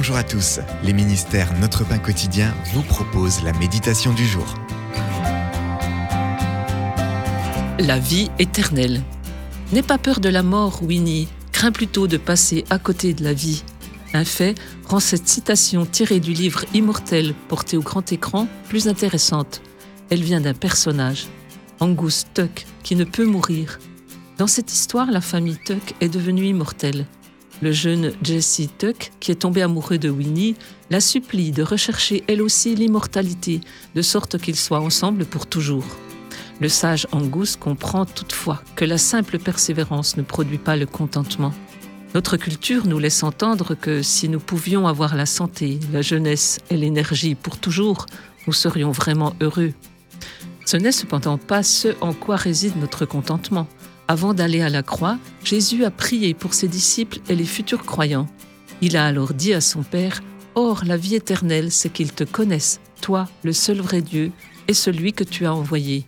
Bonjour à tous, les ministères Notre Pain Quotidien vous proposent la méditation du jour. La vie éternelle. N'aie pas peur de la mort, Winnie, crains plutôt de passer à côté de la vie. Un fait rend cette citation tirée du livre Immortel porté au grand écran plus intéressante. Elle vient d'un personnage, Angus Tuck, qui ne peut mourir. Dans cette histoire, la famille Tuck est devenue immortelle. Le jeune Jesse Tuck, qui est tombé amoureux de Winnie, la supplie de rechercher elle aussi l'immortalité, de sorte qu'ils soient ensemble pour toujours. Le sage Angus comprend toutefois que la simple persévérance ne produit pas le contentement. Notre culture nous laisse entendre que si nous pouvions avoir la santé, la jeunesse et l'énergie pour toujours, nous serions vraiment heureux. Ce n'est cependant pas ce en quoi réside notre contentement. Avant d'aller à la croix, Jésus a prié pour ses disciples et les futurs croyants. Il a alors dit à son Père, Or la vie éternelle, c'est qu'ils te connaissent, toi, le seul vrai Dieu, et celui que tu as envoyé.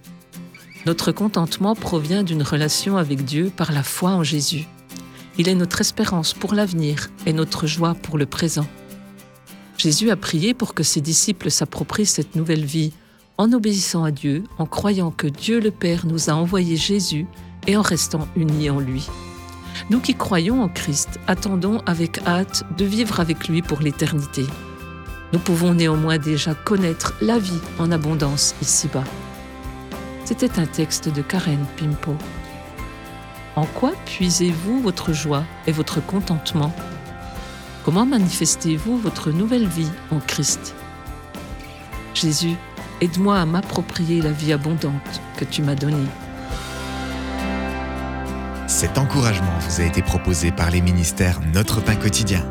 Notre contentement provient d'une relation avec Dieu par la foi en Jésus. Il est notre espérance pour l'avenir et notre joie pour le présent. Jésus a prié pour que ses disciples s'approprient cette nouvelle vie en obéissant à Dieu, en croyant que Dieu le Père nous a envoyé Jésus et en restant unis en lui. Nous qui croyons en Christ attendons avec hâte de vivre avec lui pour l'éternité. Nous pouvons néanmoins déjà connaître la vie en abondance ici-bas. C'était un texte de Karen Pimpo. En quoi puisez-vous votre joie et votre contentement? Comment manifestez-vous votre nouvelle vie en Christ? Jésus, Aide-moi à m'approprier la vie abondante que tu m'as donnée. Cet encouragement vous a été proposé par les ministères Notre Pain Quotidien.